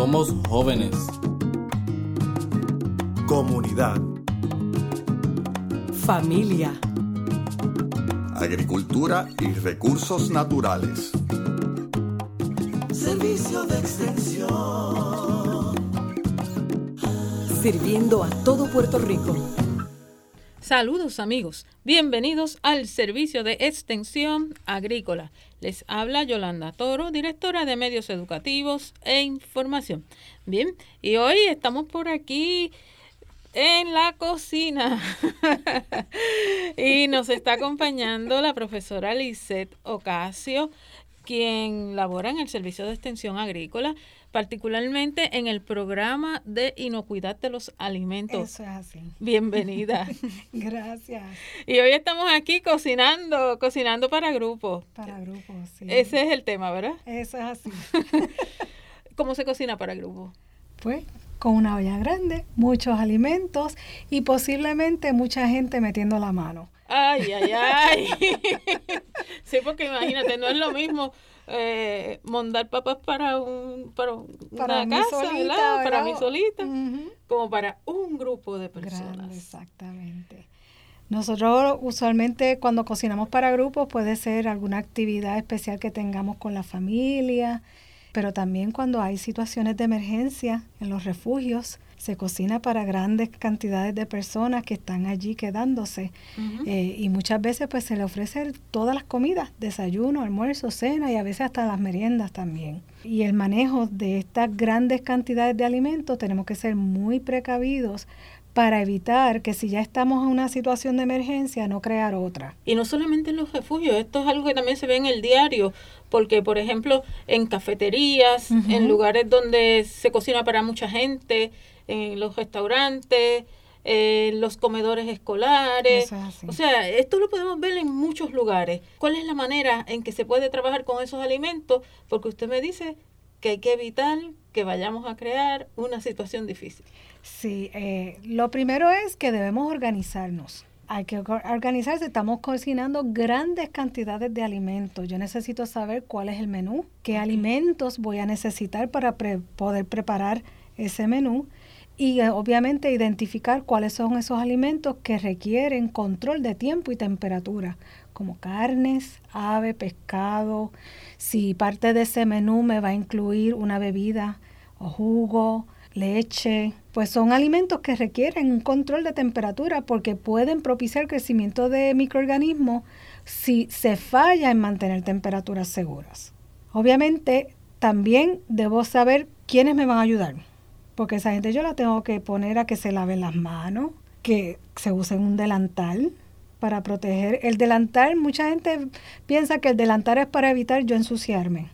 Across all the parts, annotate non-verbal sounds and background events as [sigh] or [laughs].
Somos jóvenes. Comunidad. Familia. Agricultura y recursos naturales. Servicio de extensión. Sirviendo a todo Puerto Rico. Saludos amigos, bienvenidos al servicio de extensión agrícola. Les habla Yolanda Toro, directora de medios educativos e información. Bien, y hoy estamos por aquí en la cocina [laughs] y nos está acompañando la profesora Lisette Ocasio, quien labora en el servicio de extensión agrícola particularmente en el programa de inocuidad de los alimentos. Eso es así. Bienvenida. [laughs] Gracias. Y hoy estamos aquí cocinando, cocinando para grupos. Para grupos, sí. Ese es el tema, ¿verdad? Eso es así. [laughs] ¿Cómo se cocina para grupos? Pues con una olla grande, muchos alimentos y posiblemente mucha gente metiendo la mano. Ay, ay, ay. [laughs] sí, porque imagínate, no es lo mismo eh, mondar papas para un para, una casa, Para mí solita, como para un grupo de personas. exactamente. Nosotros usualmente cuando cocinamos para grupos puede ser alguna actividad especial que tengamos con la familia, pero también cuando hay situaciones de emergencia en los refugios, se cocina para grandes cantidades de personas que están allí quedándose eh, y muchas veces pues se le ofrece todas las comidas, desayuno, almuerzo, cena y a veces hasta las meriendas también. Y el manejo de estas grandes cantidades de alimentos tenemos que ser muy precavidos para evitar que si ya estamos en una situación de emergencia, no crear otra. Y no solamente en los refugios, esto es algo que también se ve en el diario, porque por ejemplo en cafeterías, en lugares donde se cocina para mucha gente, en los restaurantes, en los comedores escolares. O sea, esto lo podemos ver en muchos lugares. ¿Cuál es la manera en que se puede trabajar con esos alimentos? Porque usted me dice que hay que evitar que vayamos a crear una situación difícil. Sí, eh, lo primero es que debemos organizarnos. Hay que organizarse, estamos cocinando grandes cantidades de alimentos. Yo necesito saber cuál es el menú, qué alimentos voy a necesitar para poder preparar ese menú y eh, obviamente identificar cuáles son esos alimentos que requieren control de tiempo y temperatura, como carnes, ave, pescado, si parte de ese menú me va a incluir una bebida o jugo, leche, pues son alimentos que requieren un control de temperatura porque pueden propiciar crecimiento de microorganismos si se falla en mantener temperaturas seguras. Obviamente también debo saber quiénes me van a ayudar porque esa gente yo la tengo que poner a que se laven las manos, que se use un delantal para proteger. El delantal, mucha gente piensa que el delantal es para evitar yo ensuciarme.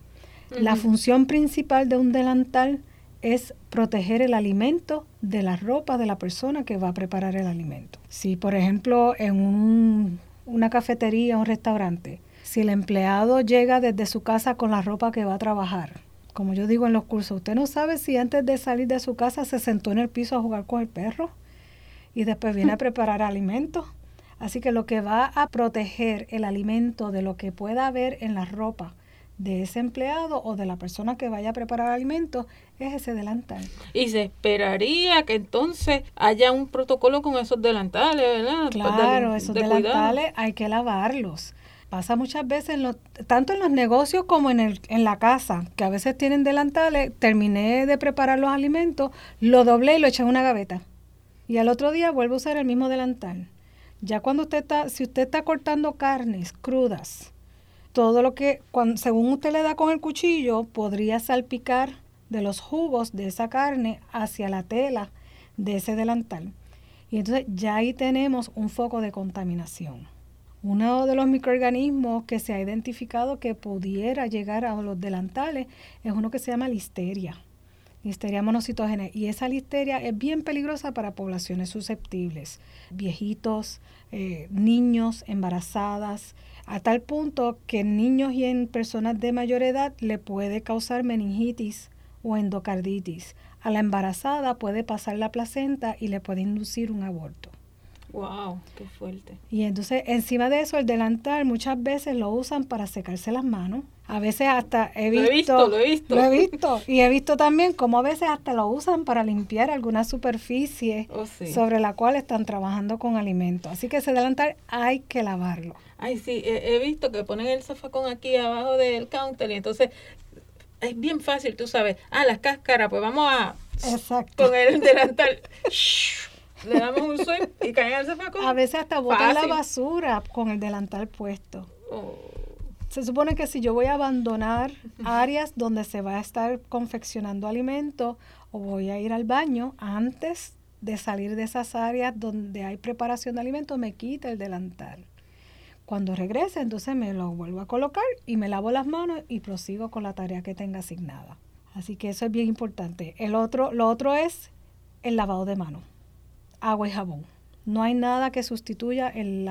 La función principal de un delantal es proteger el alimento de la ropa de la persona que va a preparar el alimento. Si, por ejemplo, en un, una cafetería o un restaurante, si el empleado llega desde su casa con la ropa que va a trabajar, como yo digo en los cursos, usted no sabe si antes de salir de su casa se sentó en el piso a jugar con el perro y después viene a [laughs] preparar alimentos. Así que lo que va a proteger el alimento de lo que pueda haber en la ropa de ese empleado o de la persona que vaya a preparar alimentos es ese delantal. Y se esperaría que entonces haya un protocolo con esos delantales, ¿verdad? Pues claro, esos delantales hay que lavarlos. Pasa muchas veces, tanto en los negocios como en, el, en la casa, que a veces tienen delantales, terminé de preparar los alimentos, lo doblé y lo eché en una gaveta. Y al otro día vuelvo a usar el mismo delantal. Ya cuando usted está, si usted está cortando carnes crudas, todo lo que, según usted le da con el cuchillo, podría salpicar de los jugos de esa carne hacia la tela de ese delantal. Y entonces ya ahí tenemos un foco de contaminación. Uno de los microorganismos que se ha identificado que pudiera llegar a los delantales es uno que se llama listeria, listeria monocitógena. Y esa listeria es bien peligrosa para poblaciones susceptibles, viejitos, eh, niños, embarazadas, a tal punto que en niños y en personas de mayor edad le puede causar meningitis o endocarditis. A la embarazada puede pasar la placenta y le puede inducir un aborto. Wow, qué fuerte. Y entonces encima de eso el delantal muchas veces lo usan para secarse las manos A veces hasta he Lo he visto, visto, lo he visto. lo he visto. Y he visto también cómo a veces hasta lo usan para limpiar alguna superficie Oh, sí. sobre la cual están trabajando con alimentos. Así que ese delantal hay que lavarlo. Ay, sí, he, he visto que ponen el zafacón aquí abajo del counter y entonces es bien fácil, tú sabes. Ah, las cáscaras, pues vamos a Exacto. con el delantal. [laughs] Le damos un swipe y caen al. A veces hasta botan la basura con el delantal puesto. Oh, Se supone que si yo voy a abandonar áreas donde se va a estar confeccionando alimentos o voy a ir al baño antes de salir de esas áreas donde hay preparación de alimentos, me quita el delantal. Cuando regrese, entonces me lo vuelvo a colocar y me lavo las manos y prosigo con la tarea que tenga asignada. Así que eso es bien importante. El otro, lo otro es el lavado de manos, agua y jabón. No hay nada que sustituya el,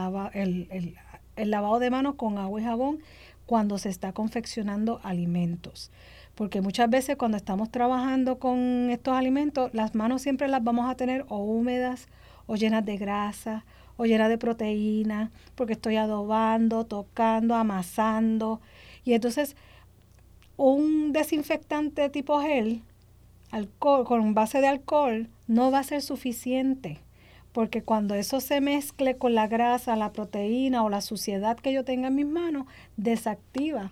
el lavado de manos con agua y jabón cuando se está confeccionando alimentos. Porque muchas veces cuando estamos trabajando con estos alimentos, las manos siempre las vamos a tener o húmedas o llenas de grasa o llenas de proteína, porque estoy adobando, tocando, amasando. Y entonces un desinfectante tipo gel, alcohol, con base de alcohol, no va a ser suficiente. Porque cuando eso se mezcle con la grasa, la proteína o la suciedad que yo tenga en mis manos, desactiva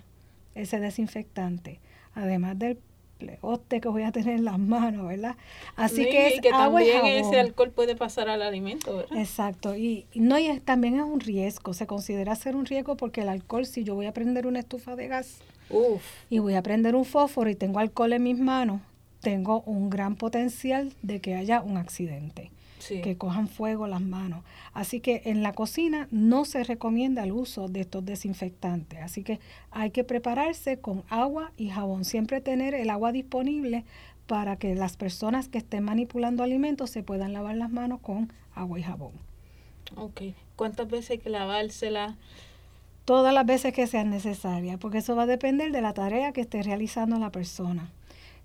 ese desinfectante. Además del pleote que voy a tener en las manos, ¿verdad? Así sí, que y es que agua y también jabón. ese alcohol puede pasar al alimento, ¿verdad? Exacto, y y no y es- también es un riesgo, se considera ser un riesgo porque el alcohol, si yo voy a prender una estufa de gas Uf, y voy a prender un fósforo y tengo alcohol en mis manos, tengo un gran potencial de que haya un accidente, sí. que cojan fuego las manos. Así que en la cocina no se recomienda el uso de estos desinfectantes, así que hay que prepararse con agua y jabón, siempre tener el agua disponible para que las personas que estén manipulando alimentos se puedan lavar las manos con agua y jabón. Ok. ¿Cuántas veces hay que lavársela? todas las veces que sean necesarias, porque eso va a depender de la tarea que esté realizando la persona.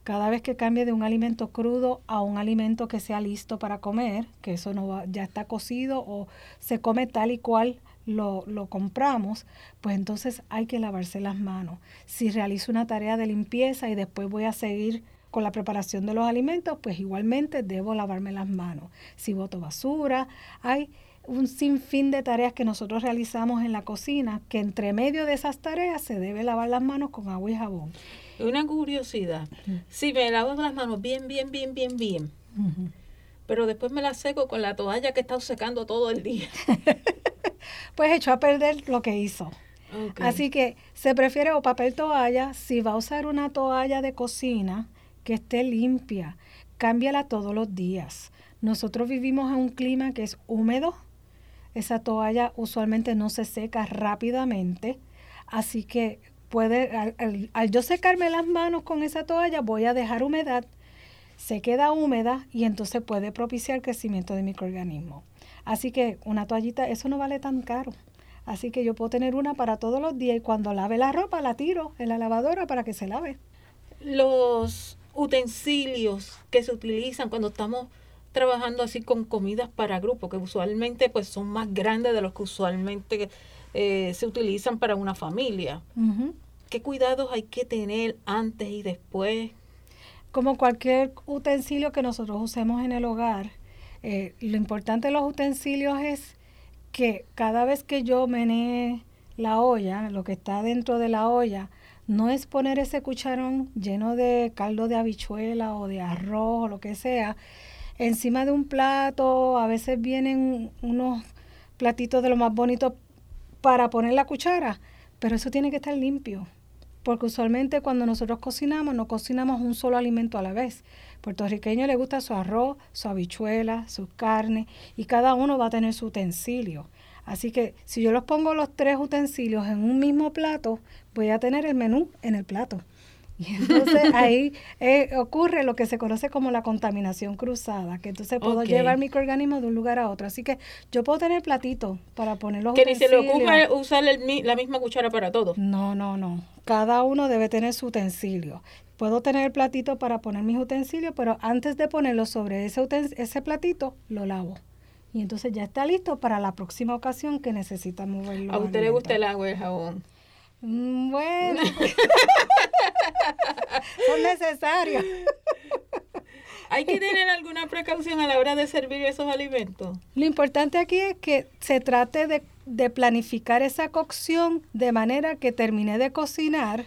Cada vez que cambie de un alimento crudo a un alimento que sea listo para comer, que eso no va, ya está cocido o se come tal y cual lo, lo compramos, pues entonces hay que lavarse las manos. Si realizo una tarea de limpieza y después voy a seguir con la preparación de los alimentos, pues igualmente debo lavarme las manos. Si boto basura, hay un sinfín de tareas que nosotros realizamos en la cocina, que entre medio de esas tareas se debe lavar las manos con agua y jabón. Una curiosidad. Si me lavo las manos bien, bien, bien, bien, bien, pero después me las seco con la toalla que he estado secando todo el día. [laughs] Pues echó a perder lo que hizo. Así que se prefiere o papel toalla, si va a usar una toalla de cocina que esté limpia, cámbiala todos los días. Nosotros vivimos en un clima que es húmedo, esa toalla usualmente no se seca rápidamente, así que puede, al, al- yo secarme las manos con esa toalla, voy a dejar humedad, se queda húmeda y entonces puede propiciar crecimiento de microorganismos. Así que una toallita, eso no vale tan caro. Así que yo puedo tener una para todos los días y cuando lave la ropa la tiro en la lavadora para que se lave. Los utensilios que se utilizan cuando estamos trabajando así con comidas para grupo, que usualmente pues son más grandes de los que usualmente eh, se utilizan para una familia. ¿Qué cuidados hay que tener antes y después? Como cualquier utensilio que nosotros usemos en el hogar, eh, lo importante de los utensilios es que cada vez que yo menee la olla, lo que está dentro de la olla, no es poner ese cucharón lleno de caldo de habichuela o de arroz o lo que sea encima de un plato. A veces vienen unos platitos de lo más bonitos para poner la cuchara, pero eso tiene que estar limpio. Porque usualmente cuando nosotros cocinamos, no cocinamos un solo alimento a la vez. Puertorriqueño le gusta su arroz, su habichuela, su carne, y cada uno va a tener su utensilio. Así que si yo los pongo los tres utensilios en un mismo plato, voy a tener el menú en el plato. [laughs] Y entonces ahí eh, ocurre lo que se conoce como la contaminación cruzada, que entonces puedo Ok. llevar microorganismos de un lugar a otro. Así que yo puedo tener platitos para poner los Que ni se le ocupa usar el la misma cuchara para todo. No, no, no. Cada uno debe tener su utensilio. Puedo tener el platito para poner mis utensilios, pero antes de ponerlo sobre ese, ese platito, lo lavo. Y entonces ya está listo para la próxima ocasión que necesita moverlo. A usted le gusta el agua y el jabón. Mm, Bueno, [laughs] son necesarios. [laughs] ¿Hay que tener alguna precaución a la hora de servir esos alimentos? Lo importante aquí es que se trate de, de planificar esa cocción de manera que termine de cocinar.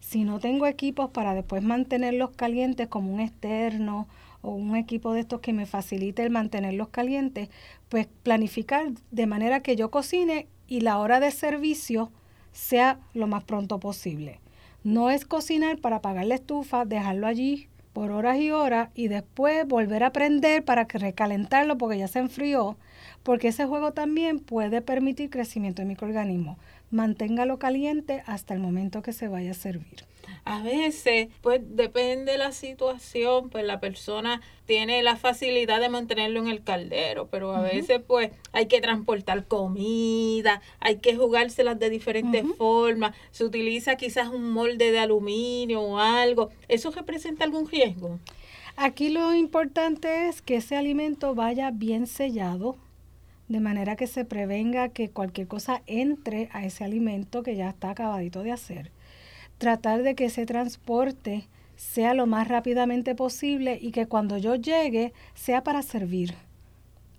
Si no tengo equipos para después mantenerlos calientes como un externo o un equipo de estos que me facilite el mantenerlos calientes, pues planificar de manera que yo cocine y la hora de servicio sea lo más pronto posible. No es cocinar para apagar la estufa, dejarlo allí por horas y horas y después volver a prender para recalentarlo porque ya se enfrió, porque ese juego también puede permitir crecimiento de microorganismos. Manténgalo caliente hasta el momento que se vaya a servir. A veces, pues depende de la situación, pues la persona tiene la facilidad de mantenerlo en el caldero, pero a veces pues hay que transportar comida, hay que jugárselas de diferentes formas, se utiliza quizás un molde de aluminio o algo, ¿eso representa algún riesgo? Aquí lo importante es que ese alimento vaya bien sellado, de manera que se prevenga que cualquier cosa entre a ese alimento que ya está acabadito de hacer. Tratar de que ese transporte sea lo más rápidamente posible y que cuando yo llegue sea para servir.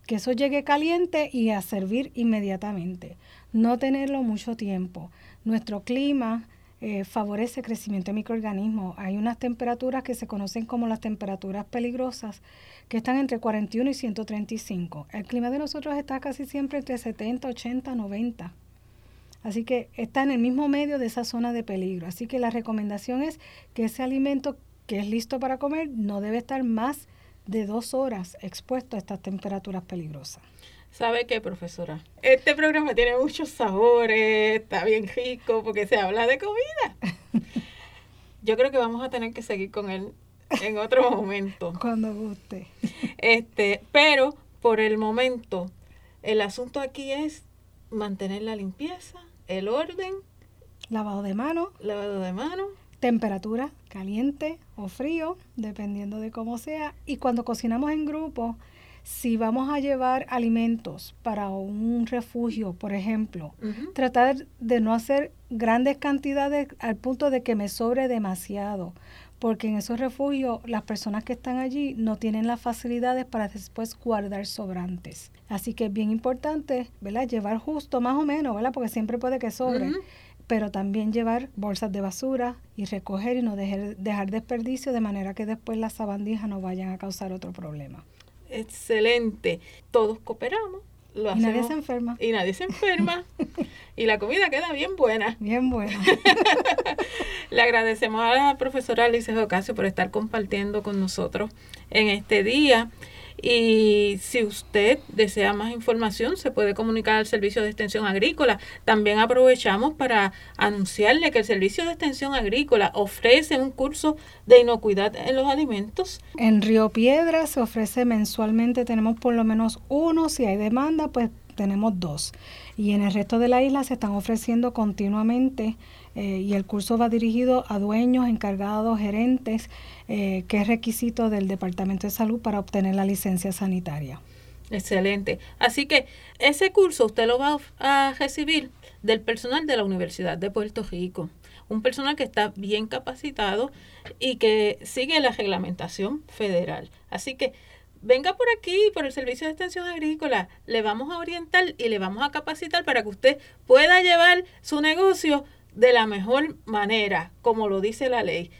Que eso llegue caliente y a servir inmediatamente. No tenerlo mucho tiempo. Nuestro clima eh, favorece el crecimiento de microorganismos. Hay unas temperaturas que se conocen como las temperaturas peligrosas que están entre 41 y 135. El clima de nosotros está casi siempre entre 70, 80, 90. Así que está en el mismo medio de esa zona de peligro. Así que la recomendación es que ese alimento que es listo para comer no debe estar más de dos horas expuesto a estas temperaturas peligrosas. ¿Sabe qué, profesora? Este programa tiene muchos sabores, está bien rico porque se habla de comida. [laughs] Yo creo que vamos a tener que seguir con él en otro momento. Cuando guste. Este, pero por el momento, el asunto aquí es mantener la limpieza, el orden, Lavado de mano, lavado de manos. temperatura caliente o frío, dependiendo de cómo sea. Y cuando cocinamos en grupo, si vamos a llevar alimentos para un refugio, por ejemplo, tratar de no hacer grandes cantidades al punto de que me sobre demasiado, porque en esos refugios las personas que están allí no tienen las facilidades para después guardar sobrantes. Así que es bien importante, ¿verdad? Llevar justo más o menos, ¿verdad? Porque siempre puede que sobre, pero también llevar bolsas de basura y recoger y no dejar, dejar desperdicio de manera que después las sabandijas no vayan a causar otro problema. Excelente. Todos cooperamos. Lo Y nadie hacemos- se enferma. Y nadie se enferma. [laughs] y la comida queda bien buena. Bien bueno. [laughs] Le agradecemos a la profesora Alice Ocasio por estar compartiendo con nosotros en este día. Y si usted desea más información, se puede comunicar al Servicio de Extensión Agrícola. También aprovechamos para anunciarle que el Servicio de Extensión Agrícola ofrece un curso de inocuidad en los alimentos. En Río Piedra se ofrece mensualmente, tenemos por lo menos uno, si hay demanda, pues tenemos dos. Y en el resto de la isla se están ofreciendo continuamente eh, y el curso va dirigido a dueños, encargados, gerentes, eh, que es requisito del Departamento de Salud para obtener la licencia sanitaria. Excelente. Así que ese curso usted lo va a recibir del personal de la Universidad de Puerto Rico. Un personal que está bien capacitado y que sigue la reglamentación federal. Así que venga por aquí, por el Servicio de Extensión Agrícola. Le vamos a orientar y le vamos a capacitar para que usted pueda llevar su negocio de la mejor manera, como lo dice la ley.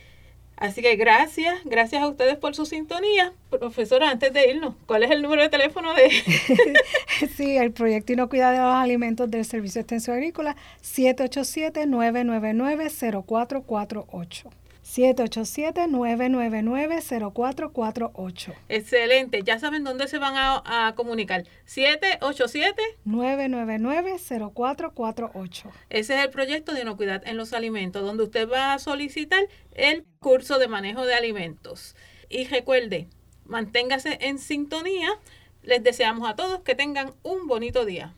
Así que gracias, gracias a ustedes por su sintonía. Profesora, antes de irnos, ¿cuál es el número de teléfono de... [laughs] Sí, el proyecto Inocuidad de los Alimentos del Servicio de Extensión Agrícola, 787-999-0448. 787-999-0448. Excelente, ya saben dónde se van a, a comunicar. 787, 999-0448. ese es el proyecto de inocuidad en los alimentos, donde usted va a solicitar el curso de manejo de alimentos. Y recuerde, manténgase en sintonía. Les deseamos a todos que tengan un bonito día.